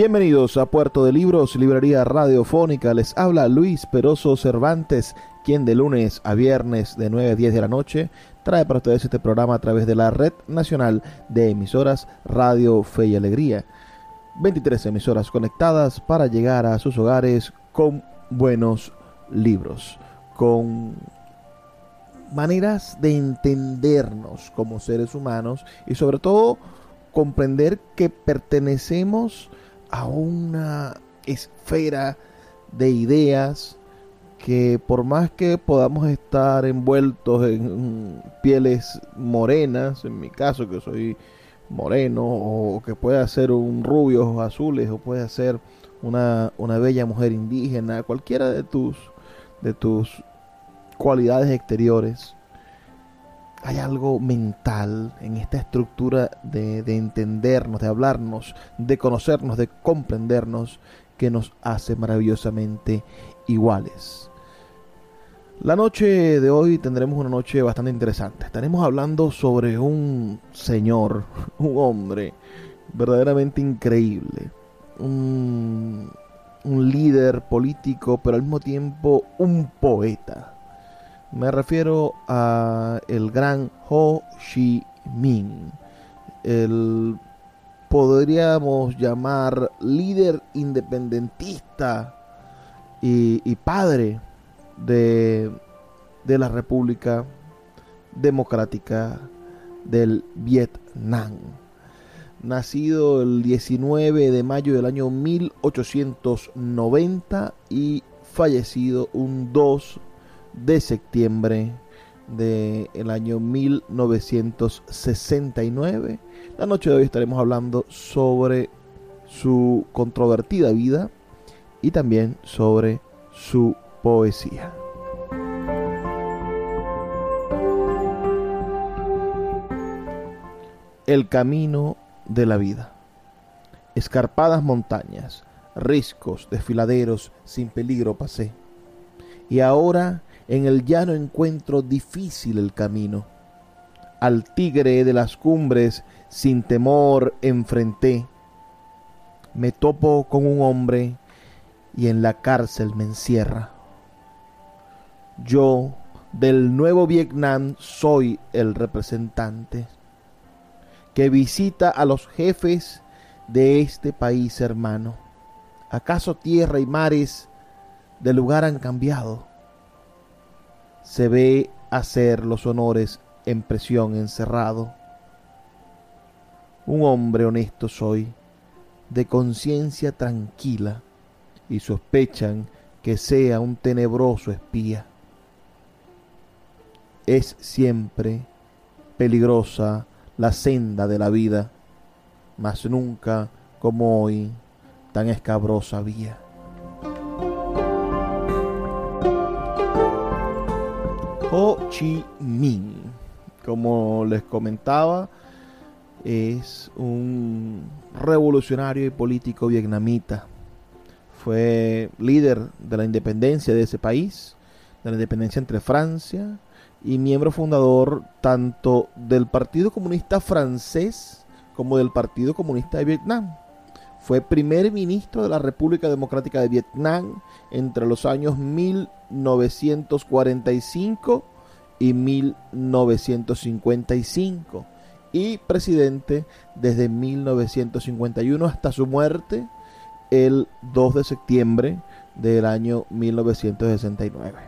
Bienvenidos a Puerto de Libros, Librería Radiofónica. Les habla Luis Peroso Cervantes, quien de lunes a viernes de 9 a 10 de la noche trae para ustedes este programa a través de la Red Nacional de Emisoras Radio Fe y Alegría. 23 emisoras conectadas para llegar a sus hogares con buenos libros, con maneras de entendernos como seres humanos y sobre todo comprender que pertenecemos a una esfera de ideas que por más que podamos estar envueltos en pieles morenas, en mi caso que soy moreno, o que pueda ser un rubio ojos azules, o puede ser una, una bella mujer indígena, cualquiera de tus, de tus cualidades exteriores, hay algo mental en esta estructura de, entendernos, de hablarnos, de conocernos, de comprendernos, que nos hace maravillosamente iguales. La noche de hoy tendremos una noche bastante interesante. Estaremos hablando sobre un señor, un hombre verdaderamente increíble, un, un líder político, pero al mismo tiempo un poeta me refiero a el gran Ho Chi Minh, el podríamos llamar líder independentista y, padre de, de la República Democrática del Vietnam. Nacido el 19 de mayo del año 1890 y fallecido un 2 de septiembre del año 1969. La noche de hoy estaremos hablando sobre su controvertida vida y también sobre su poesía. El camino de la vida. Escarpadas montañas, riscos, desfiladeros, sin peligro pasé. Y ahora en el llano encuentro difícil el camino. Al tigre de las cumbres sin temor enfrenté. Me topo con un hombre y en la cárcel me encierra. Yo del nuevo Vietnam soy el representante que visita a los jefes de este país hermano. ¿Acaso tierra y mares de lugar han cambiado? Se ve hacer los honores en presión encerrado. Un hombre honesto soy, de conciencia tranquila, y sospechan que sea un tenebroso espía. Es siempre peligrosa la senda de la vida, mas nunca como hoy tan escabrosa vía. Ho Chi Minh. Como les comentaba, es un revolucionario y político vietnamita. Fue líder de la independencia de ese país, de la independencia entre Francia, y miembro fundador tanto del Partido Comunista Francés como del Partido Comunista de Vietnam. Fue primer ministro de la República Democrática de Vietnam entre los años 1945 y 1955 y presidente desde 1951 hasta su muerte el 2 de septiembre del año 1969.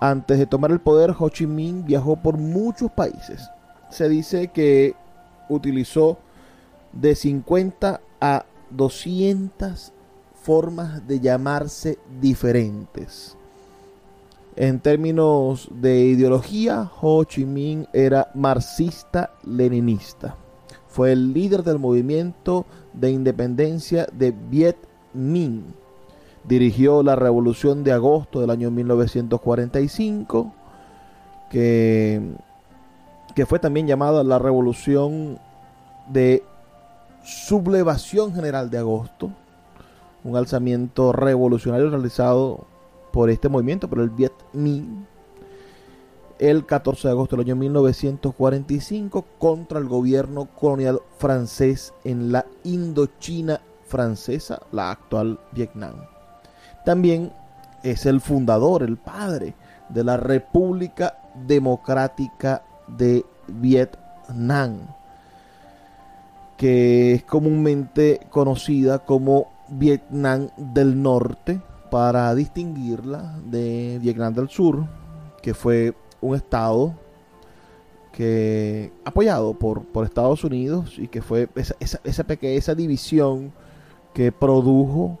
Antes de tomar el poder, Ho Chi Minh viajó por muchos países. Se dice que utilizó de 50 a 200 formas de llamarse diferentes. En términos de ideología, Ho Chi Minh era marxista-leninista. Fue el líder del movimiento de independencia de Viet Minh. Dirigió la revolución de agosto del año 1945, que, que fue también llamada la revolución de sublevación general de agosto, un alzamiento revolucionario realizado por este movimiento, por el Viet Minh, el 14 de agosto del año 1945 contra el gobierno colonial francés en la Indochina francesa, la actual Vietnam. También es el fundador, el padre de la República Democrática de Vietnam, que es comúnmente conocida como Vietnam del Norte para distinguirla de Vietnam del Sur, que fue un estado que apoyado por, por Estados Unidos y que fue esa, esa, esa, esa división que produjo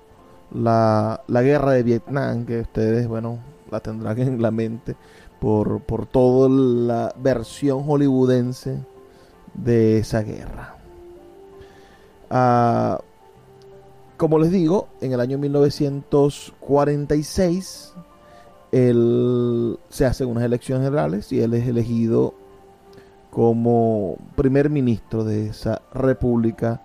la, la, guerra de Vietnam, que ustedes, bueno, la tendrán en la mente por, por toda la versión hollywoodense de esa guerra. Uh, como les digo, en el año 1946 él, se hacen unas elecciones generales y él es elegido como primer ministro de esa República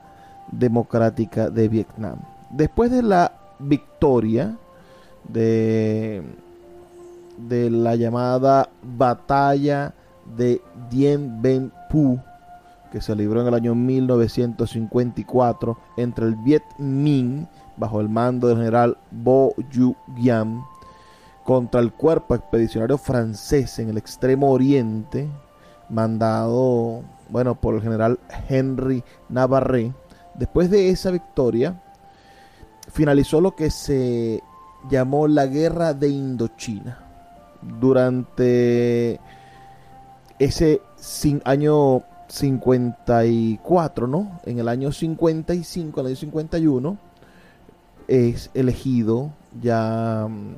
Democrática de Vietnam. Después de la victoria de, de la llamada batalla de Dien Bien Phu, que se libró en el año 1954 entre el Viet Minh, bajo el mando del general Bo Yu Giam, contra el cuerpo expedicionario francés en el extremo oriente, mandado, bueno, por el general Henry Navarre. Después de esa victoria, finalizó lo que se llamó la Guerra de Indochina. Durante ese año 54, ¿no? En el año 55, en el año 51, es elegido ya mm,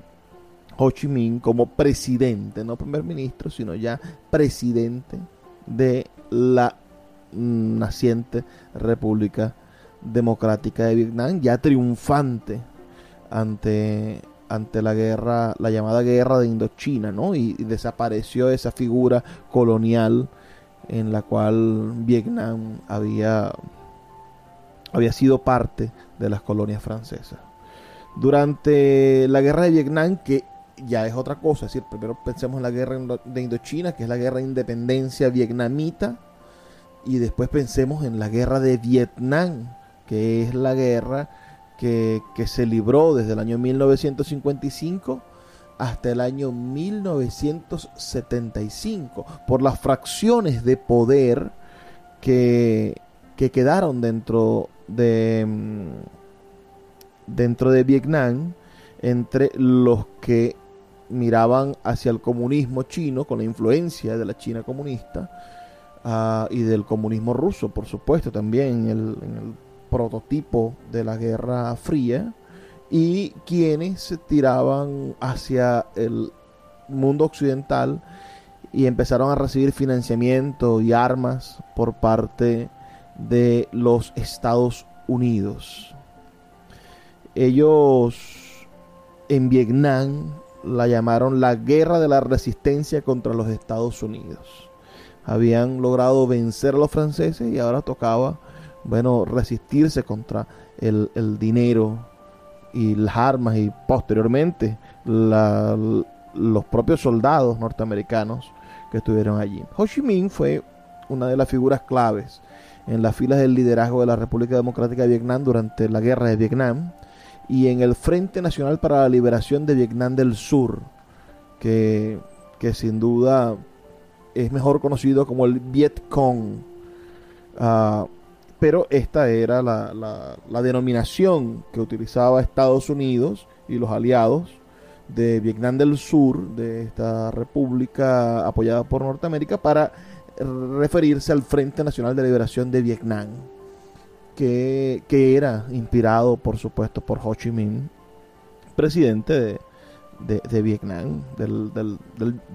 Ho Chi Minh como presidente, no primer ministro, sino ya presidente de la mm, naciente República Democrática de Vietnam, ya triunfante ante, ante la guerra, la llamada guerra de Indochina, ¿no? Y, y desapareció esa figura colonial en la cual Vietnam había, había sido parte de las colonias francesas. Durante la guerra de Vietnam, que ya es otra cosa, es decir, primero pensemos en la guerra de Indochina, que es la guerra de independencia vietnamita, y después pensemos en la guerra de Vietnam, que es la guerra que, que se libró desde el año 1955 hasta el año 1975 por las fracciones de poder que, que quedaron dentro de mm, dentro de Vietnam entre los que miraban hacia el comunismo chino con la influencia de la China comunista uh, y del comunismo ruso, por supuesto, también en el prototipo de la Guerra Fría y quienes se tiraban hacia el mundo occidental y empezaron a recibir financiamiento y armas por parte de los Estados Unidos. Ellos en Vietnam la llamaron la guerra de la resistencia contra los Estados Unidos. Habían logrado vencer a los franceses y ahora tocaba, bueno, resistirse contra el, el dinero y las armas y posteriormente la, los propios soldados norteamericanos que estuvieron allí. Ho Chi Minh fue una de las figuras claves en las filas del liderazgo de la República Democrática de Vietnam durante la guerra de Vietnam y en el Frente Nacional para la Liberación de Vietnam del Sur, que que sin duda es mejor conocido como el Vietcong. Ah, pero esta era la, la, denominación que utilizaba Estados Unidos y los aliados de Vietnam del Sur, de esta república apoyada por Norteamérica, para referirse al Frente Nacional de Liberación de Vietnam, que, que era inspirado, por supuesto, por Ho Chi Minh, presidente de, de, Vietnam, del, del,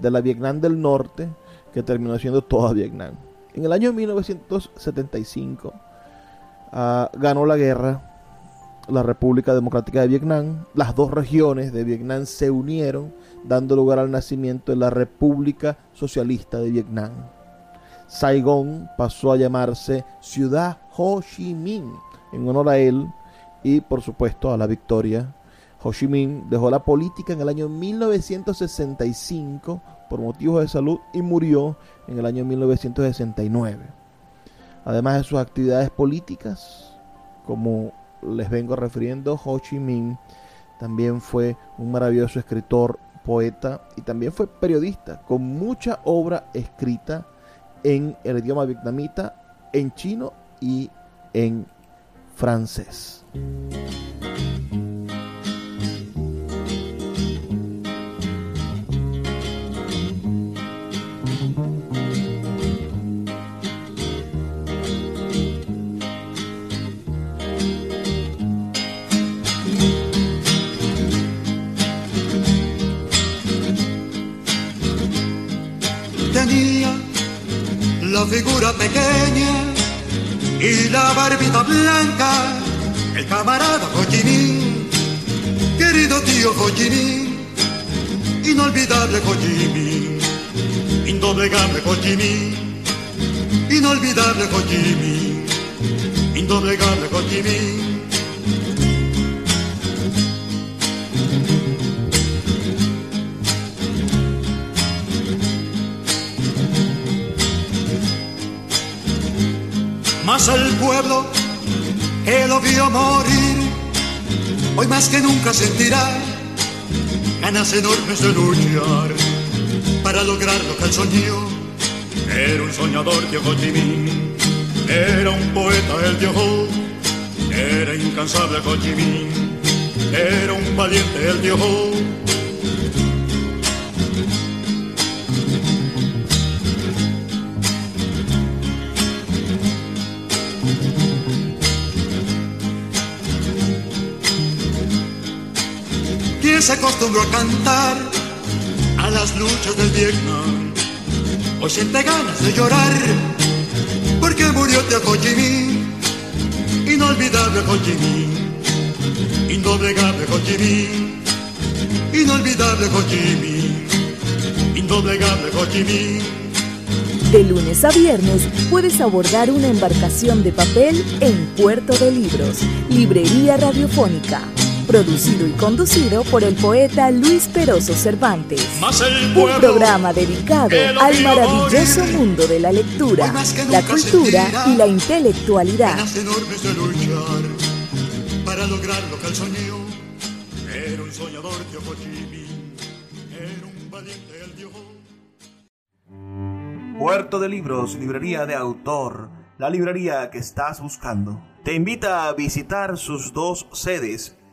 de la Vietnam del Norte, que terminó siendo toda Vietnam. En el año 1975 ah, ganó la guerra la República Democrática de Vietnam. Las dos regiones de Vietnam se unieron, dando lugar al nacimiento de la República Socialista de Vietnam. Saigón pasó a llamarse Ciudad Ho Chi Minh en honor a él y por supuesto a la victoria. Ho Chi Minh dejó la política en el año 1965 por motivos de salud y murió en el año 1969. Además de sus actividades políticas, como les vengo refiriendo, Ho Chi Minh también fue un maravilloso escritor, poeta y también fue periodista, con mucha obra escrita en el idioma vietnamita, en chino y en francés. La figura pequeña y la barbita blanca, el camarada Ho querido tío Ho inolvidable Ho indoblegable Ho inolvidable Ho indoblegable Ho Mas el pueblo que lo vio morir, hoy más que nunca sentirá ganas enormes de luchar para lograr lo que él soñó. Era un soñador de Ho era un poeta el Dios, era incansable Ho era un valiente el Dios. Se acostumbró a cantar a las luchas del Vietnam. Hoy siente ganas de llorar porque murió de Ho Chi Minh, inolvidable Ho Chi Minh, indoblegable Ho inolvidable Ho indoblegable Ho. De lunes a viernes puedes abordar una embarcación de papel en Puerto de Libros, Librería Radiofónica producido y conducido por el poeta Luis Peroso Cervantes. Un programa dedicado al maravilloso mundo de la lectura, la cultura y la intelectualidad. Para lograr lo que Puerto de Libros, librería de autor, la librería que estás buscando. Te invita a visitar sus dos sedes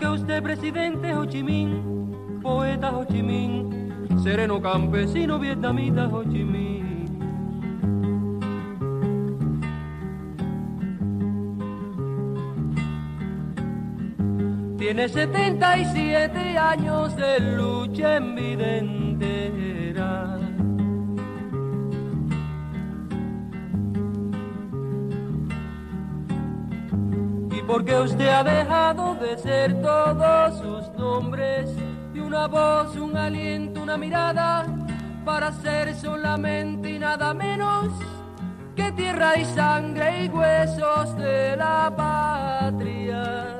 Porque usted, presidente Ho Chi Minh, poeta Ho Chi Minh, sereno campesino vietnamita Ho Chi Minh. Tiene 77 años de lucha en porque usted ha dejado de ser todos sus nombres y una voz, un aliento, una mirada para ser solamente y nada menos que tierra y sangre y huesos de la patria.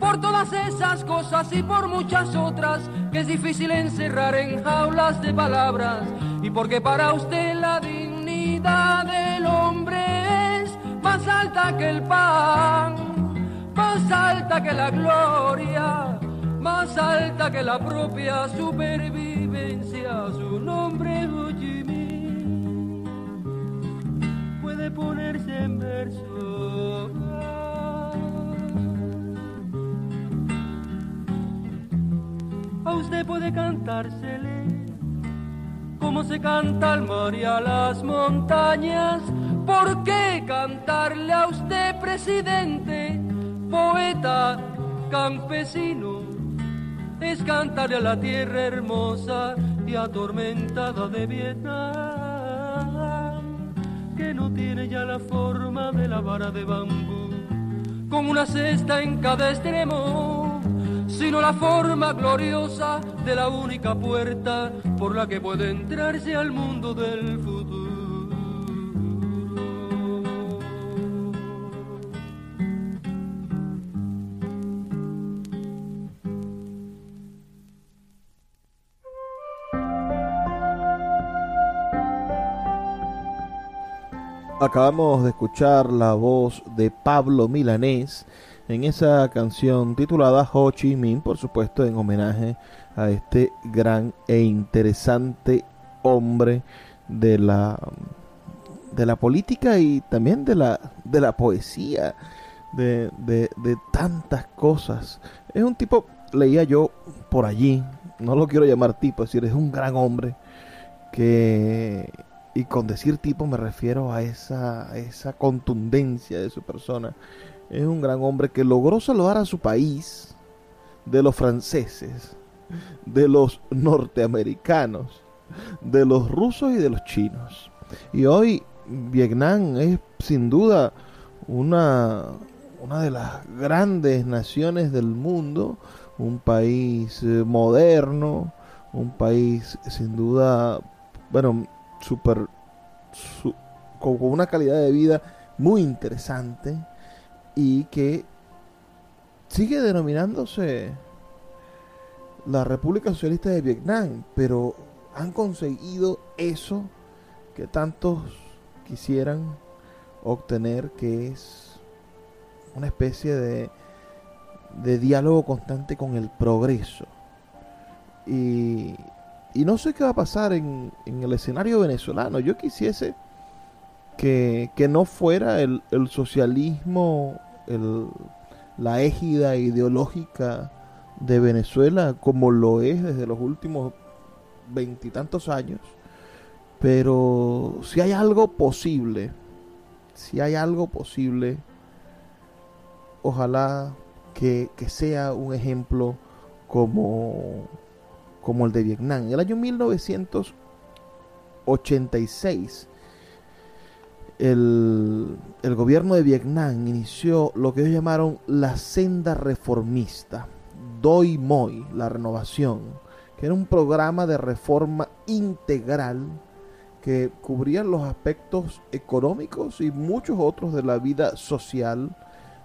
por todas esas cosas y por muchas otras que es difícil encerrar en jaulas de palabras y porque para usted la dignidad del hombre es más alta que el pan, más alta que la gloria, más alta que la propia supervivencia, su nombre Minh puede ponerse en verso. a usted puede cantársele como se canta al mar y a las montañas. ¿Por qué cantarle a usted, presidente, poeta, campesino? Es cantarle a la tierra hermosa y atormentada de Vietnam, que no tiene ya la forma de la vara de bambú, con una cesta en cada extremo sino la forma gloriosa de la única puerta por la que puede entrarse al mundo del futuro. Acabamos de escuchar la voz de Pablo Milanés en esa canción titulada Ho Chi Minh, por supuesto en homenaje a este gran e interesante hombre de la de la política y también de la de la poesía de, de, tantas cosas. Es un tipo leía yo por allí no lo quiero llamar tipo es decir es un gran hombre que y con decir tipo me refiero a esa, a esa contundencia de su persona es un gran hombre que logró salvar a su país de los franceses, de los norteamericanos, de los rusos y de los chinos. Y hoy Vietnam es sin duda una, una de las grandes naciones del mundo, un país eh, moderno, un país sin duda, bueno, super, con una calidad de vida muy interesante y que sigue denominándose la República Socialista de Vietnam, pero han conseguido eso que tantos quisieran obtener, que es una especie de, de diálogo constante con el progreso. Y, y no sé qué va a pasar en, en el escenario venezolano. Yo quisiese que, que no fuera el, el socialismo el, la égida ideológica de Venezuela como lo es desde los últimos veintitantos años. Pero si hay algo posible, si hay algo posible, ojalá que, que sea un ejemplo como, como el de Vietnam. En el año 1986 el, gobierno de Vietnam inició lo que ellos llamaron la senda reformista, Doi Moi, la renovación, que era un programa de reforma integral que cubría los aspectos económicos y muchos otros de la vida social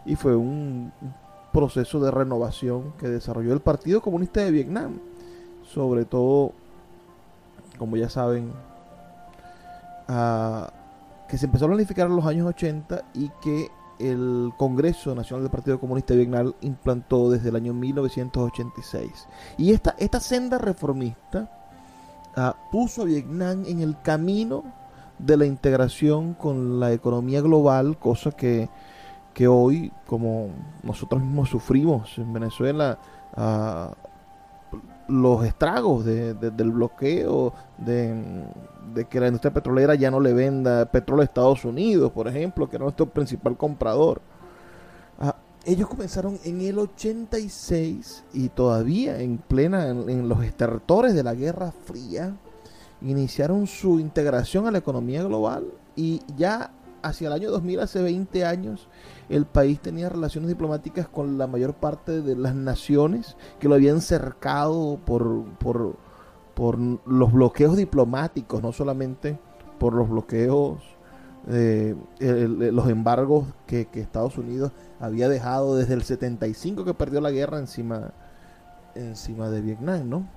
y fue un proceso de renovación que desarrolló el Partido Comunista de Vietnam, sobre todo, como ya saben, a que se empezó a planificar en los años 80 y que el Congreso Nacional del Partido Comunista de Vietnam implantó desde el año 1986. Y esta, esta senda reformista ah, puso a Vietnam en el camino de la integración con la economía global, cosa que, que hoy, como nosotros mismos sufrimos en Venezuela, ah, los estragos del bloqueo, de, que la industria petrolera ya no le venda petróleo a Estados Unidos, por ejemplo, que era nuestro principal comprador. Ah, ellos comenzaron en el 86 y todavía en plena, en, los estertores de la Guerra Fría, iniciaron su integración a la economía global y ya hacia el año 2000, hace 20 años, el país tenía relaciones diplomáticas con la mayor parte de las naciones que lo habían cercado por, por, los bloqueos diplomáticos, no solamente por los bloqueos, eh, los embargos que, que, Estados Unidos había dejado desde el 75 que perdió la guerra encima, encima de Vietnam, ¿no?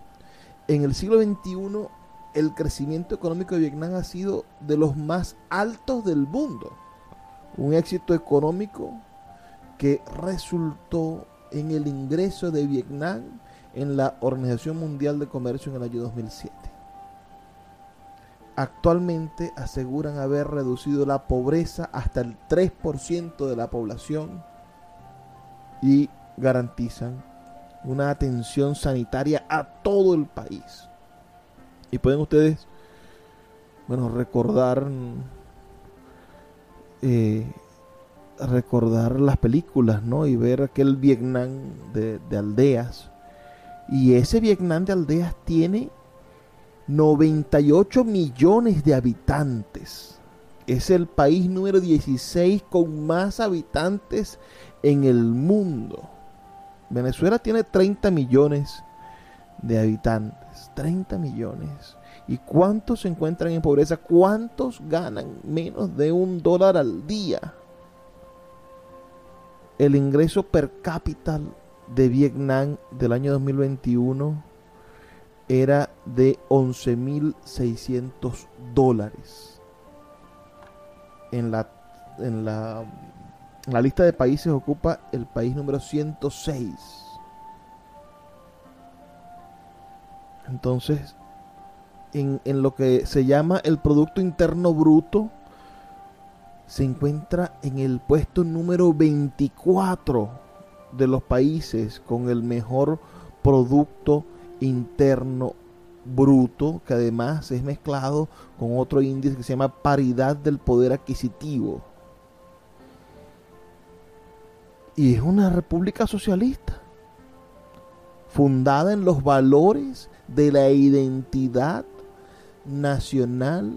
En el siglo XXI el crecimiento económico de Vietnam ha sido de los más altos del mundo un éxito económico que resultó en el ingreso de Vietnam en la Organización Mundial de Comercio en el año 2007. Actualmente aseguran haber reducido la pobreza hasta el 3% de la población y garantizan una atención sanitaria a todo el país. Y pueden ustedes, bueno, recordar eh, recordar las películas, ¿no? Y ver aquel Vietnam de, aldeas. Y ese Vietnam de aldeas tiene 98 millones de habitantes. Es el país número 16 con más habitantes en el mundo. Venezuela tiene 30 millones de habitantes. 30 millones. ¿Y cuántos se encuentran en pobreza? ¿Cuántos ganan menos de un dólar al día? El ingreso per cápita de Vietnam del año 2021 era de 11.600 dólares. En la, en, la, en la lista de países ocupa el país número 106. Entonces, en, lo que se llama el Producto Interno Bruto, se encuentra en el puesto número 24 de los países con el mejor Producto Interno Bruto, que además es mezclado con otro índice que se llama paridad del poder adquisitivo. Y es una república socialista, fundada en los valores de la identidad nacional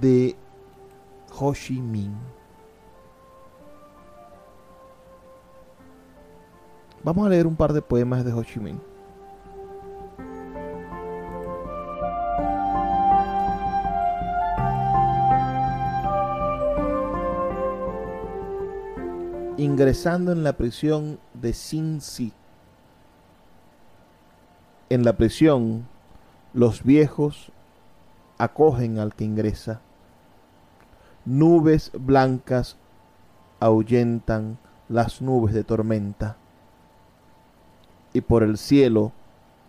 de Ho Chi Minh. Vamos a leer un par de poemas de Ho Chi Minh. Ingresando en la prisión de Sin Si. En la prisión, los viejos acogen al que ingresa. Nubes blancas ahuyentan las nubes de tormenta. Y por el cielo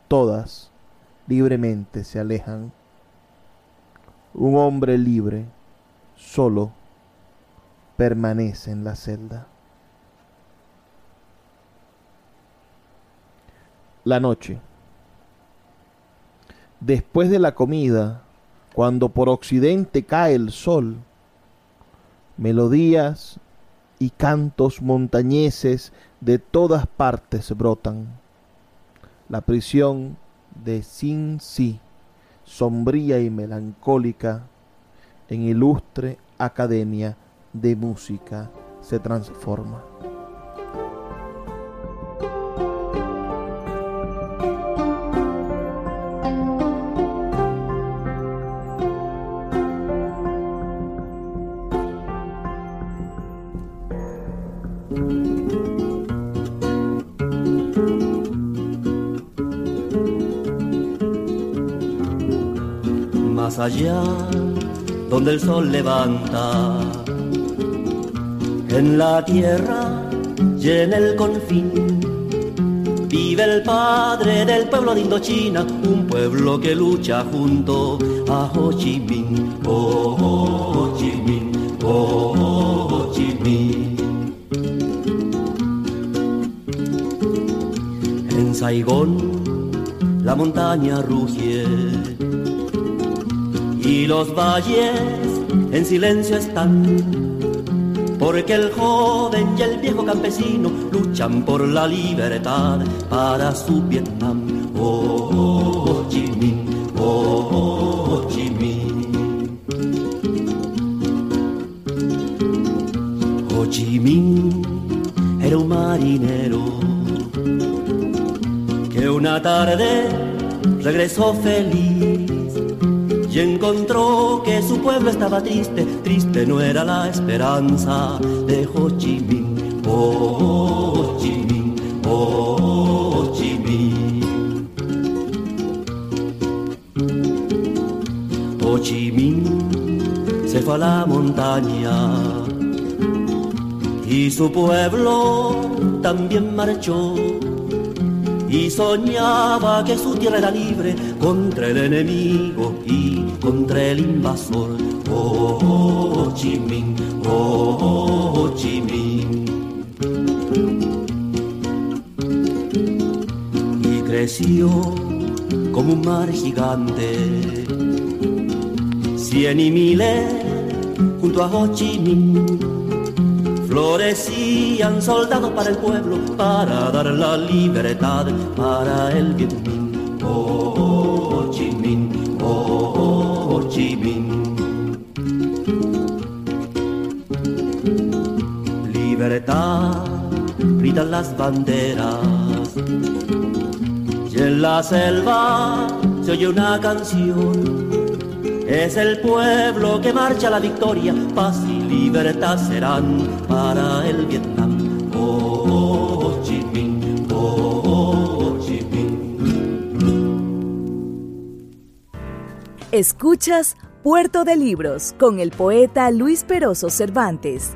todas libremente se alejan. Un hombre libre, solo, permanece en la celda. La noche. Después de la comida, cuando por occidente cae el sol, melodías y cantos montañeses de todas partes brotan. La prisión de Sin Si, sombría y melancólica, en ilustre academia de música se transforma. Allá donde el sol levanta. En la tierra y en el confín vive el padre del pueblo de Indochina, un pueblo que lucha junto a Ho Chi Minh, oh Ho Chi Minh, oh Ho Chi Minh. En Saigón la montaña ruge y los valles en silencio están porque el joven y el viejo campesino luchan por la libertad para su Vietnam. Oh, Ho Chi Minh, oh, Ho Chi Minh. Ho Chi Minh era un marinero que una tarde regresó feliz y encontró que su pueblo estaba triste, triste no era la esperanza de Ho Chi Minh, oh Ho Chi Minh, Ho Chi Minh. Ho Chi Minh se fue a la montaña y su pueblo también marchó y soñaba que su tierra era libre contra el enemigo contra el invasor. Oh, Ho Chi Minh, oh, Chi Minh. Y creció como un mar gigante, cien y miles junto a Ho Chi Minh florecían soldados para el pueblo, para dar la libertad para el Vietnam. Oh, las banderas. Y en la selva se oye una canción. Es el pueblo que marcha a la victoria, paz y libertad serán para el Vietnam. Oh, Ho Chi Minh, oh, Ho Chi. Escuchas Puerto de Libros con el poeta Luis Peroso Cervantes.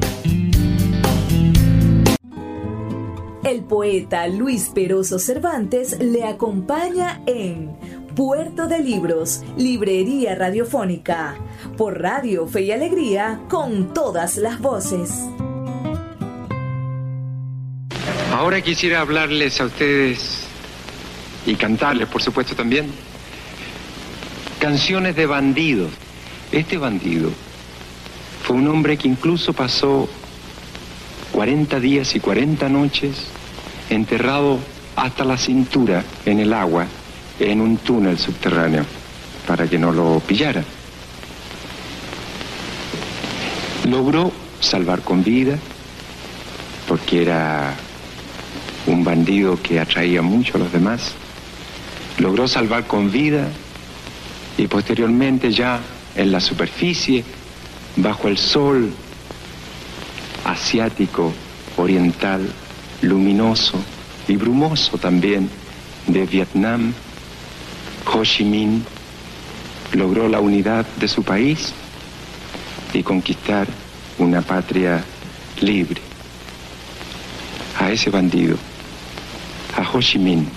El poeta Luis Peroso Cervantes le acompaña en Puerto de Libros, Librería Radiofónica, por Radio Fe y Alegría, con todas las voces. Ahora quisiera hablarles a ustedes y cantarles, por supuesto, también, canciones de bandidos. Este bandido fue un hombre que incluso pasó 40 días y 40 noches enterrado hasta la cintura en el agua en un túnel subterráneo para que no lo pillaran. Logró salvar con vida porque era un bandido que atraía mucho a los demás. Logró salvar con vida y posteriormente ya en la superficie, bajo el sol asiático, oriental, luminoso y brumoso también de Vietnam, Ho Chi Minh logró la unidad de su país y conquistar una patria libre. A ese bandido, a Ho Chi Minh,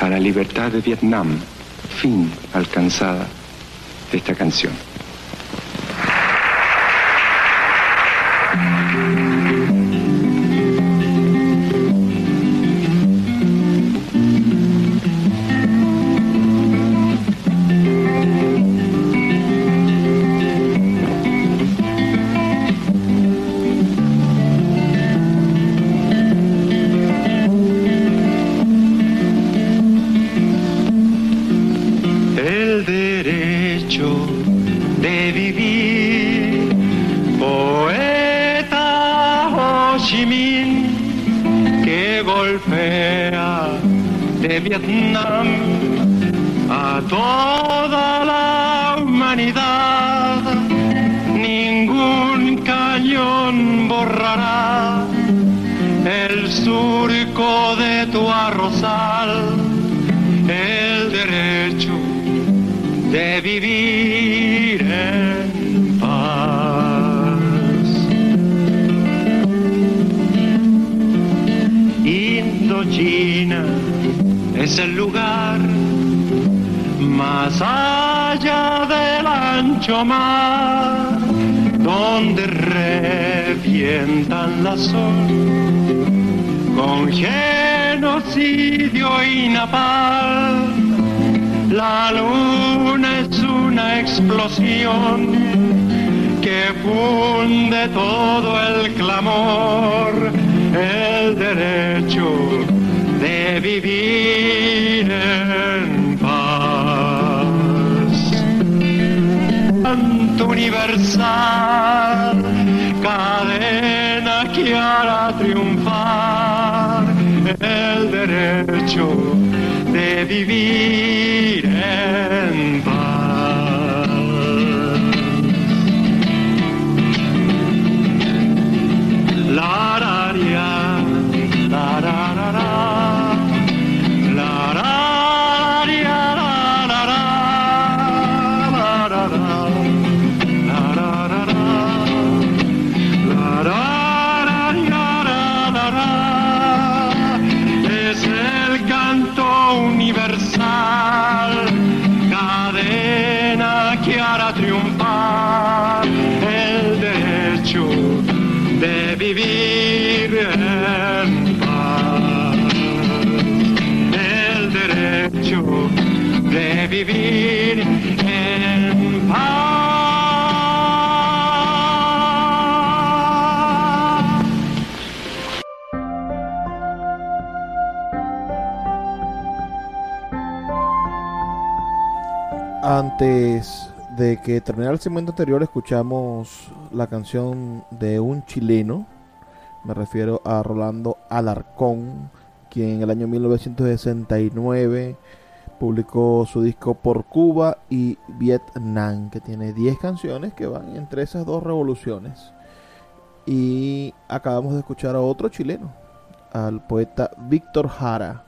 a la libertad de Vietnam, fin alcanzada esta canción. De tu arrozal, el derecho de vivir en paz. Indochina es el lugar más allá del ancho mar donde revientan la sol con genocidio y napal. La luna es una explosión que funde todo el clamor, el derecho de vivir en paz. Canto universal, cadena que hará triunfar el derecho de vivir en paz. El derecho de vivir en. Antes de que terminara el segmento anterior, escuchamos la canción de un chileno. Me refiero a Rolando Alarcón, quien en el año 1969 publicó su disco Por Cuba y Vietnam, que tiene 10 canciones que van entre esas dos revoluciones. Y acabamos de escuchar a otro chileno, al poeta Víctor Jara,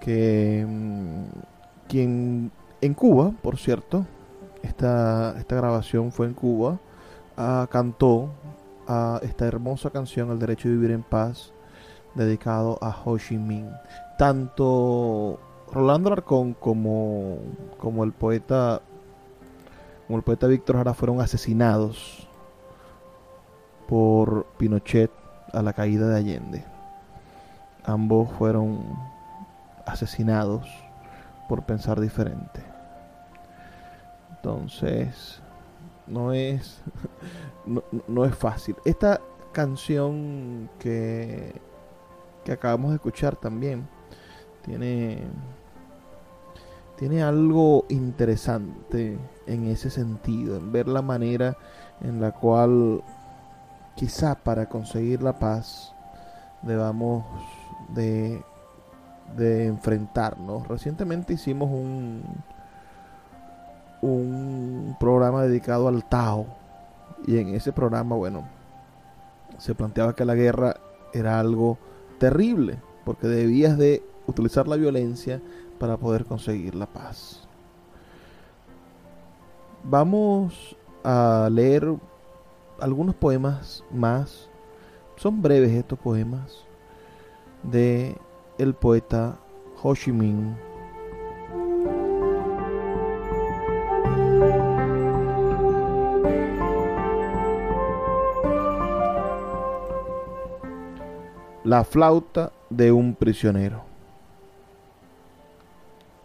que mm, quien en Cuba, por cierto, esta, esta grabación fue en Cuba, ah, cantó a esta hermosa canción, El Derecho de Vivir en Paz, dedicado a Ho Chi Minh. Tanto Rolando Arcón como, como el poeta como el poeta Víctor Jara fueron asesinados por Pinochet a la caída de Allende. Ambos fueron asesinados por pensar diferente. Entonces, no es no, es fácil. Esta canción que que acabamos de escuchar también tiene tiene algo interesante en ese sentido, en ver la manera en la cual quizá para conseguir la paz debamos de, de enfrentarnos. Recientemente hicimos un, un programa dedicado al Tao y en ese programa, bueno, se planteaba que la guerra era algo terrible porque debías de utilizar la violencia para poder conseguir la paz. Vamos a leer algunos poemas más. Son breves estos poemas de el poeta Ho Chi Minh. La flauta de un prisionero.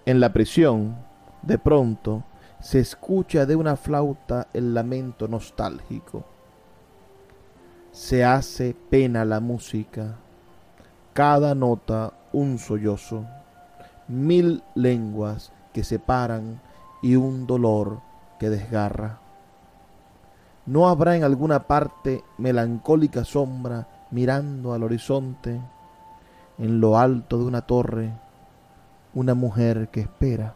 En la prisión, de pronto, se escucha de una flauta el lamento nostálgico. Se hace pena la música, cada nota un sollozo, mil lenguas que separan y un dolor que desgarra. ¿No habrá en alguna parte melancólica sombra mirando al horizonte? en lo alto de una torre una mujer que espera.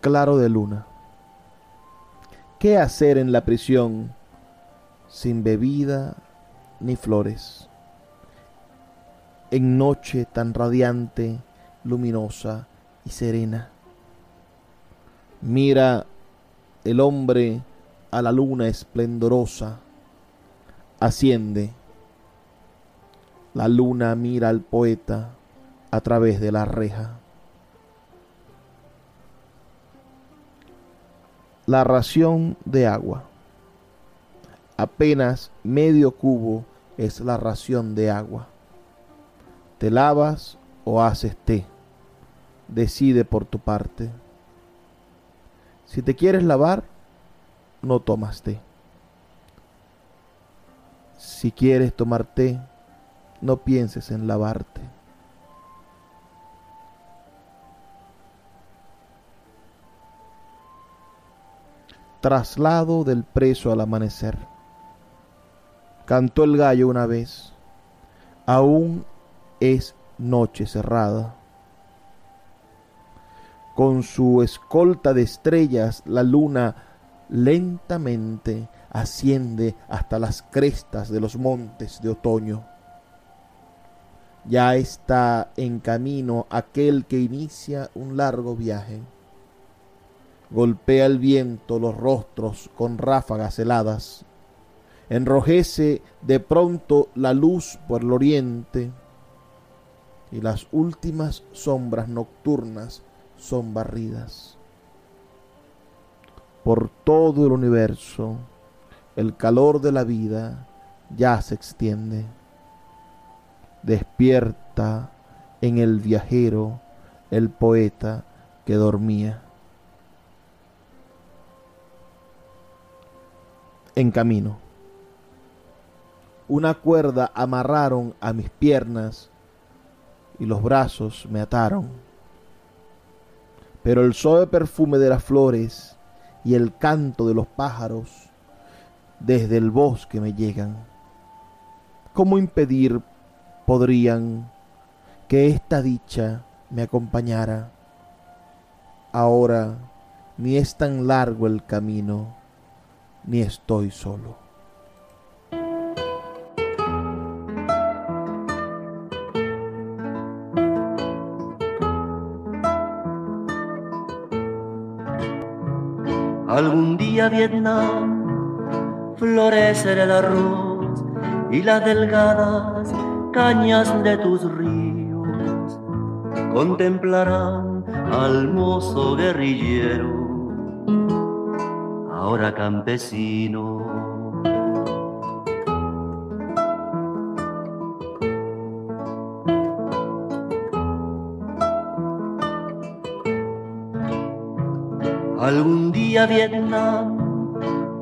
Claro de luna. ¿Qué hacer en la prisión sin bebida ni flores? En noche tan radiante, luminosa y serena. Mira el hombre a la luna esplendorosa, asciende la luna mira al poeta a través de la reja. La ración de agua. Apenas medio cubo es la ración de agua. ¿Te lavas o haces té? Decide por tu parte. Si te quieres lavar, no tomas té. Si quieres tomar té, no pienses en lavarte. Traslado del preso al amanecer. Cantó el gallo una vez. Aún es noche cerrada. Con su escolta de estrellas la luna lentamente asciende hasta las crestas de los montes de otoño ya está en camino aquel que inicia un largo viaje. Golpea el viento los rostros con ráfagas heladas. Enrojece de pronto la luz por el oriente y las últimas sombras nocturnas son barridas. Por todo el universo, el calor de la vida ya se extiende despierta en el viajero el poeta que dormía. En camino. Una cuerda amarraron a mis piernas y los brazos me ataron. Pero el suave perfume de las flores y el canto de los pájaros desde el bosque me llegan. ¿Cómo impedir podrían que esta dicha me acompañara. Ahora ni es tan largo el camino, ni estoy solo. Algún día Vietnam florecerá el arroz y las delgadas cañas de tus ríos contemplarán al mozo guerrillero, ahora campesino. Algún día Vietnam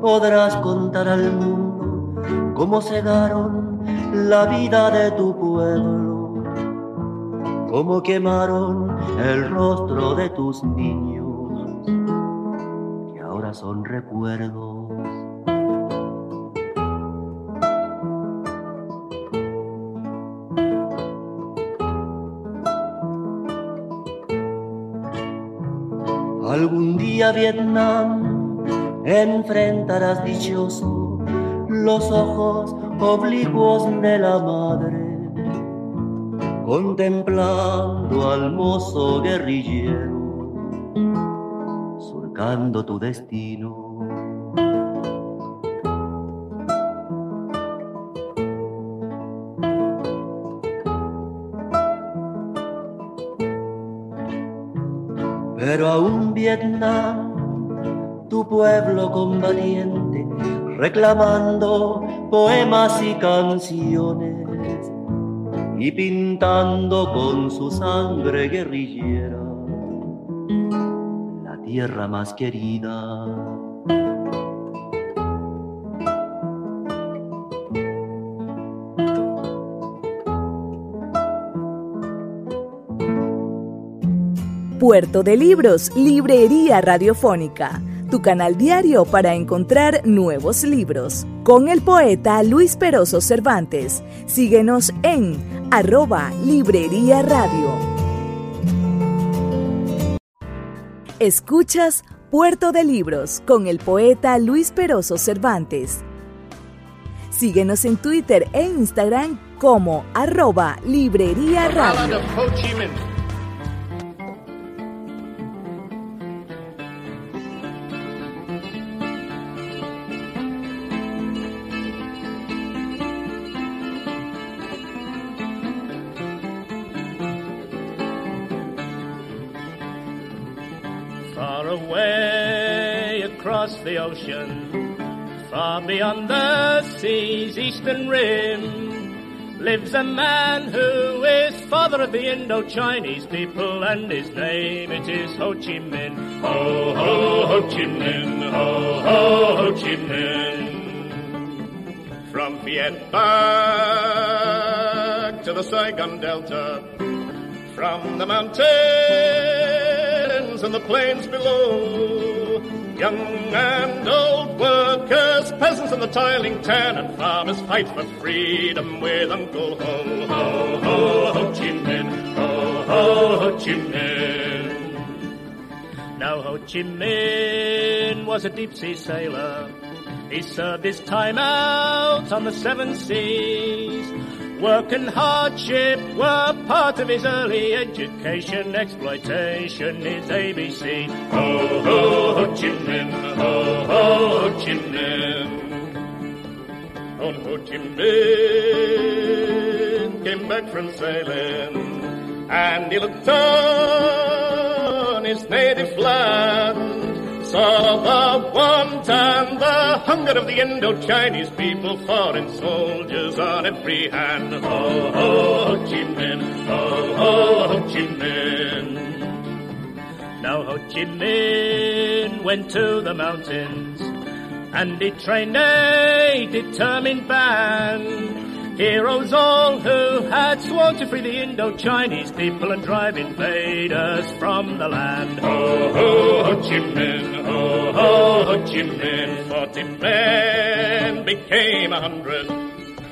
podrás contar al mundo cómo cegaron la vida de tu pueblo, como quemaron el rostro de tus niños, que ahora son recuerdos. Algún día Vietnam enfrentarás dichoso los ojos oblicuos de la madre, contemplando al mozo guerrillero, surcando tu destino. Combatiente, reclamando poemas y canciones y pintando con su sangre guerrillera la tierra más querida. Puerto de Libros, Librería Radiofónica, tu canal diario para encontrar nuevos libros con el poeta Luis Peroso Cervantes. Síguenos en arroba Librería Radio. Escuchas Puerto de Libros con el poeta Luis Peroso Cervantes. Síguenos en Twitter e Instagram como arroba Librería Radio. The ocean, far beyond the sea's eastern rim, lives a man who is father of the Indo-Chinese people, and his name it is Ho Chi Minh. Ho, ho, Ho Chi Minh, ho, ho, Ho Chi Minh. From Viet to the Saigon Delta, from the mountains and the plains below, Young and old workers, peasants and the toiling tenant farmers fight for freedom with Uncle Ho, Ho, Ho, Ho Chi Minh, Ho, Ho, Ho Chi Minh. Now Ho Chi Minh was a deep sea sailor. He served his time out on the seven seas Work and hardship were part of his early education. Exploitation is ABC. Ho, ho, Ho Chi Minh, ho, ho, Ho Chi Minh. On Ho Chi Minh came back from sailing, and he looked on his native land saw the want and the hunger of the Indo-Chinese people, foreign soldiers on every hand. Ho, ho, Ho Chi Minh, ho, ho, Ho Chi Minh. Now Ho Chi Minh went to the mountains and he trained a determined band Heroes all who had sworn to free the Indo-Chinese people and drive invaders from the land. Ho, ho, Ho Chi Minh, ho, ho, Ho Chi Minh. Forty men became a hundred,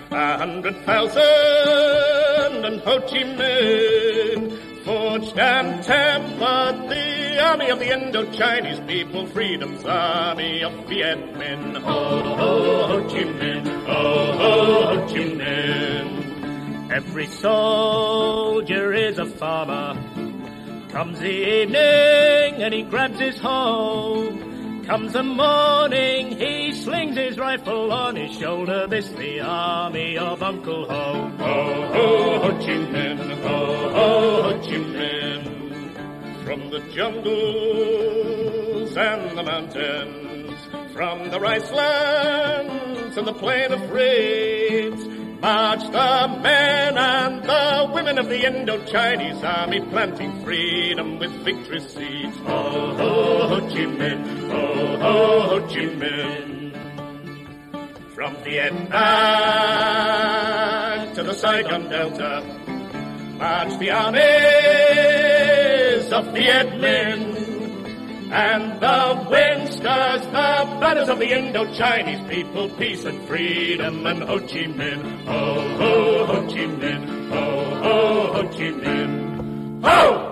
a hundred thousand, and Ho Chi Minh forged and tempered the army of the Indo-Chinese people, freedom's army of Viet Minh. Ho, ho, Ho Chi Minh, ho, ho, Ho Chi Minh. Every soldier is a farmer. Comes the evening and he grabs his hoe. Comes the morning, he slings his rifle on his shoulder. This the army of Uncle Ho. Ho, ho, Ho Chi Minh, ho, ho, Ho Chi Minh. From the jungles and the mountains, from the rice lands and the plain of reeds, March the men and the women of the Indo-Chinese army planting freedom with victory seeds. Ho, ho, Ho Chi Minh, ho, ho, Ho Chi Minh. From Vietnam to the Saigon Delta, march the of Viet Minh and the wind stirs the banners of the Indo-Chinese people, peace and freedom, and Ho Chi Minh, ho, ho, Ho Chi Minh, ho, ho, Ho Chi Minh, ho!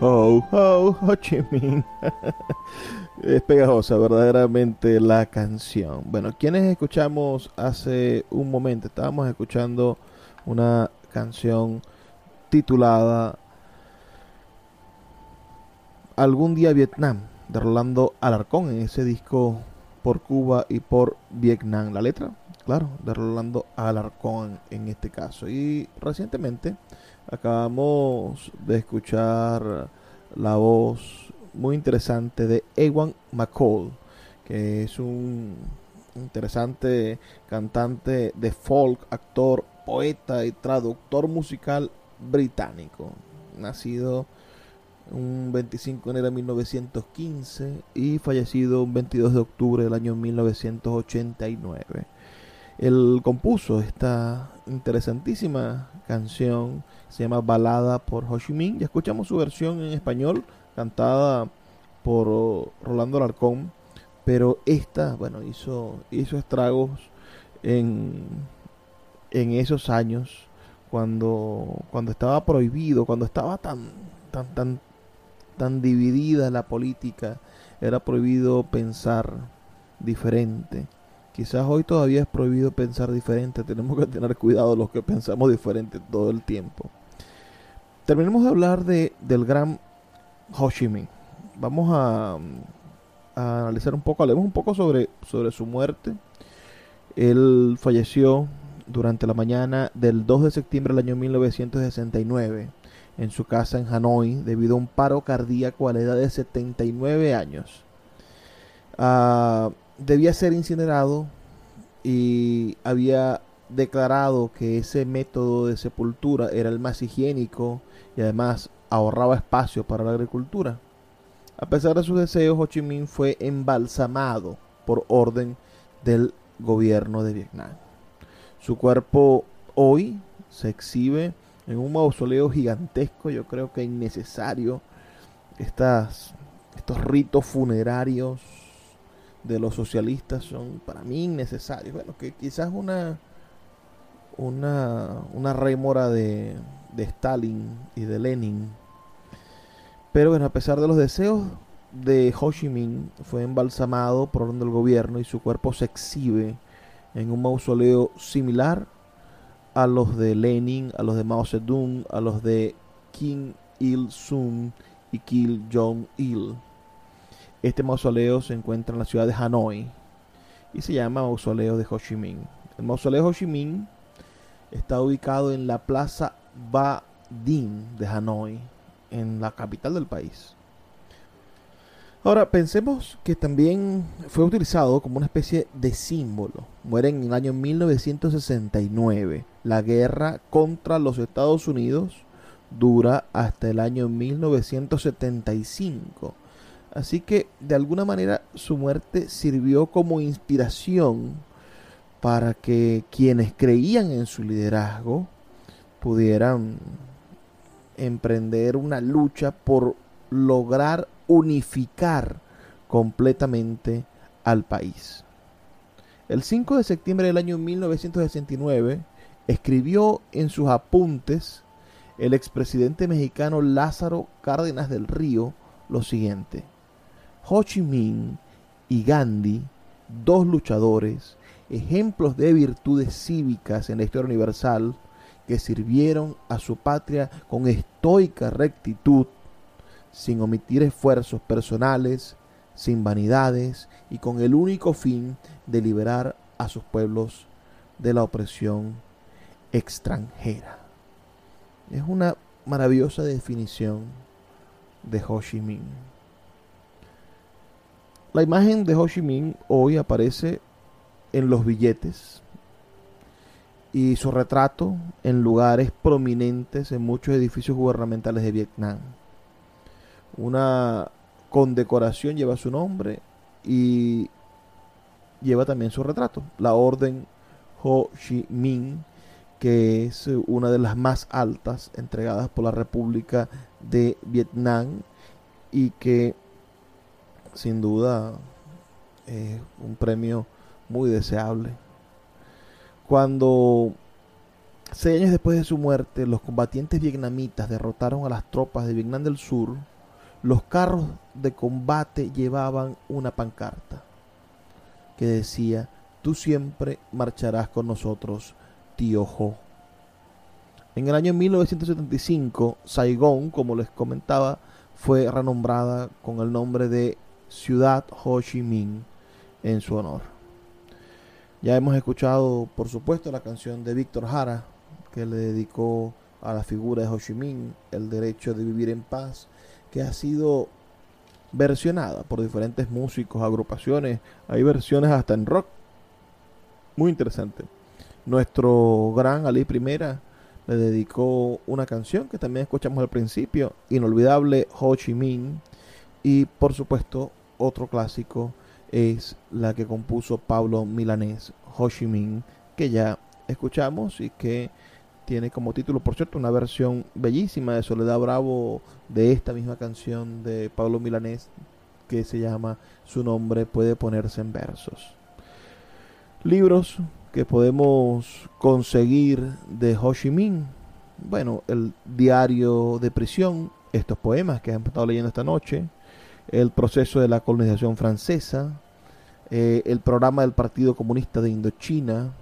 Ho, ho, Ho Chi Minh. Es pegajosa verdaderamente la canción. Bueno, quienes escuchamos hace un momento, estábamos escuchando una canción titulada Algún día Vietnam, de Rolando Alarcón, en ese disco por Cuba y por Vietnam. La letra, claro, de Rolando Alarcón en este caso. Y recientemente acabamos de escuchar la voz muy interesante de Ewan McCall, que es un interesante cantante de folk, actor, poeta y traductor musical británico. Nacido un 25 de enero de 1915 y fallecido un 22 de octubre del año 1989. Él compuso esta interesantísima canción, se llama Balada por Ho Chi Minh. Ya escuchamos su versión en español, cantada por Rolando Alarcón, pero esta, bueno, hizo, hizo estragos en, en esos años cuando, cuando estaba prohibido, cuando estaba tan, tan, tan, tan dividida la política, era prohibido pensar diferente. Quizás hoy todavía es prohibido pensar diferente, tenemos que tener cuidado los que pensamos diferente todo el tiempo. Terminemos de hablar de, del gran Ho Chi Minh. Vamos a, analizar un poco, hablemos un poco sobre, sobre su muerte. Él falleció durante la mañana del 2 de septiembre del año 1969 en su casa en Hanoi debido a un paro cardíaco a la edad de 79 años. Uh, debía ser incinerado y había declarado que ese método de sepultura era el más higiénico y además ahorraba espacio para la agricultura. A pesar de sus deseos, Ho Chi Minh fue embalsamado por orden del gobierno de Vietnam. Su cuerpo hoy se exhibe en un mausoleo gigantesco, yo creo que innecesario. Estas, estos ritos funerarios de los socialistas son para mí innecesarios. Bueno, que quizás una una, una rémora de, de Stalin y de Lenin. Pero bueno, a pesar de los deseos de Ho Chi Minh, fue embalsamado por orden del gobierno y su cuerpo se exhibe en un mausoleo similar a los de Lenin, a los de Mao Zedong, a los de Kim Il-sung y Kim Jong-il. Este mausoleo se encuentra en la ciudad de Hanoi y se llama Mausoleo de Ho Chi Minh. El mausoleo de Ho Chi Minh está ubicado en la Plaza Ba Dinh de Hanoi, en la capital del país. Ahora, pensemos que también fue utilizado como una especie de símbolo. Muere en el año 1969. La guerra contra los Estados Unidos dura hasta el año 1975. Así que de alguna manera su muerte sirvió como inspiración para que quienes creían en su liderazgo pudieran emprender una lucha por lograr unificar completamente al país. El 5 de septiembre del año 1969 escribió en sus apuntes el expresidente mexicano Lázaro Cárdenas del Río lo siguiente. Ho Chi Minh y Gandhi, dos luchadores, ejemplos de virtudes cívicas en la historia universal, que sirvieron a su patria con estoica rectitud, sin omitir esfuerzos personales, sin vanidades y con el único fin de liberar a sus pueblos de la opresión extranjera. Es una maravillosa definición de Ho Chi Minh. La imagen de Ho Chi Minh hoy aparece en los billetes y su retrato en lugares prominentes en muchos edificios gubernamentales de Vietnam. Una condecoración lleva su nombre y lleva también su retrato, la Orden Ho Chi Minh, que es una de las más altas entregadas por la República de Vietnam y que sin duda es un premio muy deseable. Cuando seis años después de su muerte, los combatientes vietnamitas derrotaron a las tropas de Vietnam del Sur, los carros de combate llevaban una pancarta que decía, tú siempre marcharás con nosotros, tío Ho. En el año 1975, Saigón, como les comentaba, fue renombrada con el nombre de Ciudad Ho Chi Minh en su honor. Ya hemos escuchado, por supuesto, la canción de Víctor Jara, que le dedicó a la figura de Ho Chi Minh, el derecho de vivir en paz, que ha sido versionada por diferentes músicos, agrupaciones, hay versiones hasta en rock. Muy interesante. Nuestro gran Ali Primera le dedicó una canción que también escuchamos al principio, inolvidable Ho Chi Minh, y por supuesto otro clásico es la que compuso Pablo Milanés, Ho Chi Minh, que ya escuchamos y que tiene como título, por cierto, una versión bellísima de Soledad Bravo de esta misma canción de Pablo Milanés que se llama Su nombre puede ponerse en versos. Libros que podemos conseguir de Ho Chi Minh. Bueno, el diario de prisión, estos poemas que han estado leyendo esta noche, el proceso de la colonización francesa, eh, el programa del Partido Comunista de Indochina,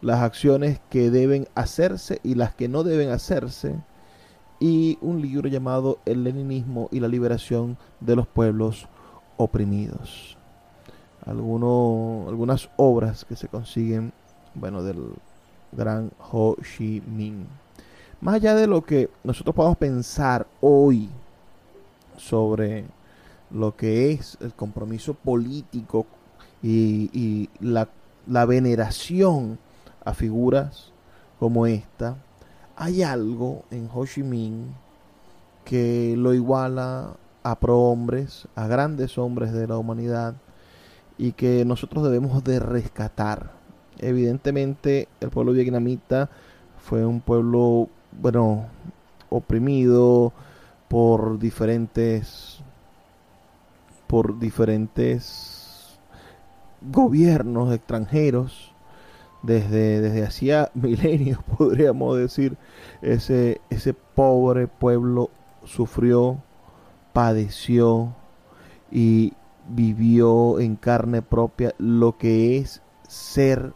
las acciones que deben hacerse y las que no deben hacerse, y un libro llamado El leninismo y la liberación de los pueblos oprimidos. algunas obras que se consiguen, bueno, del gran Ho Chi Minh. Más allá de lo que nosotros podamos pensar hoy sobre lo que es el compromiso político y, la, la veneración a figuras como esta, hay algo en Ho Chi Minh que lo iguala a prohombres, a grandes hombres de la humanidad y que nosotros debemos de rescatar. Evidentemente el pueblo vietnamita fue un pueblo, bueno, oprimido por diferentes por diferentes gobiernos extranjeros. Desde, desde hacía milenios, podríamos decir, ese, ese pobre pueblo sufrió, padeció y vivió en carne propia lo que es ser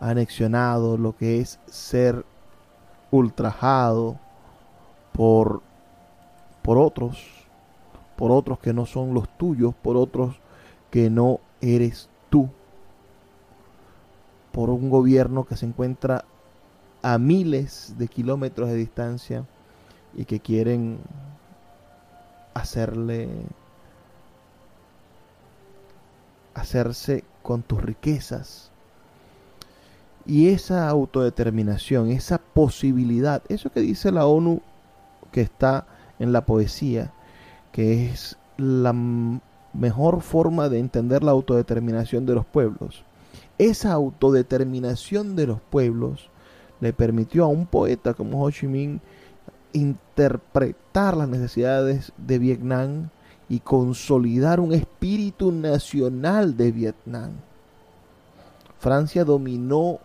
anexionado, lo que es ser ultrajado por, por otros, por otros que no son los tuyos, por otros que no eres tú. Por un gobierno que se encuentra a miles de kilómetros de distancia y que quieren hacerle hacerse con tus riquezas. Y esa autodeterminación, esa posibilidad, eso que dice la ONU que está en la poesía, que es la mejor forma de entender la autodeterminación de los pueblos esa autodeterminación de los pueblos le permitió a un poeta como Ho Chi Minh interpretar las necesidades de Vietnam y consolidar un espíritu nacional de Vietnam. Francia dominó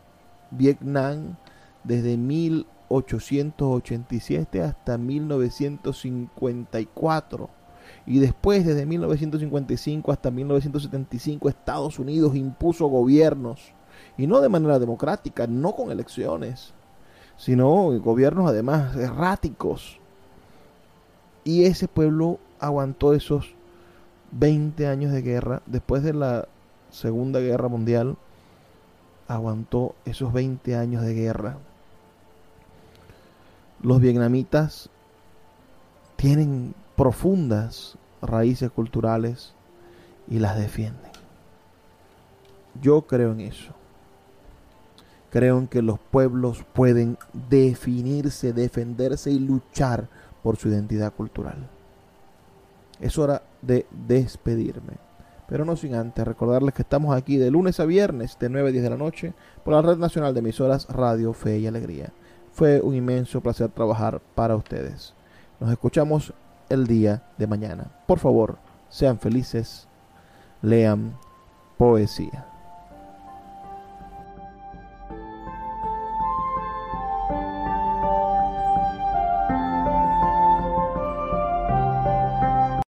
Vietnam desde 1887 hasta 1954 y después, desde 1955 hasta 1975, Estados Unidos impuso gobiernos, y no de manera democrática, no con elecciones, sino gobiernos además erráticos. Y ese pueblo aguantó esos 20 años de guerra, después de la Segunda Guerra Mundial, aguantó esos 20 años de guerra. Los vietnamitas tienen profundas raíces culturales y las defienden. Yo creo en eso. Creo en que los pueblos pueden definirse, defenderse y luchar por su identidad cultural. Es hora de despedirme. Pero no sin antes recordarles que estamos aquí de lunes a viernes de 9 a 10 de la noche por la Red Nacional de Emisoras Radio Fe y Alegría. Fue un inmenso placer trabajar para ustedes. Nos escuchamos el día de mañana. Por favor, sean felices, lean poesía.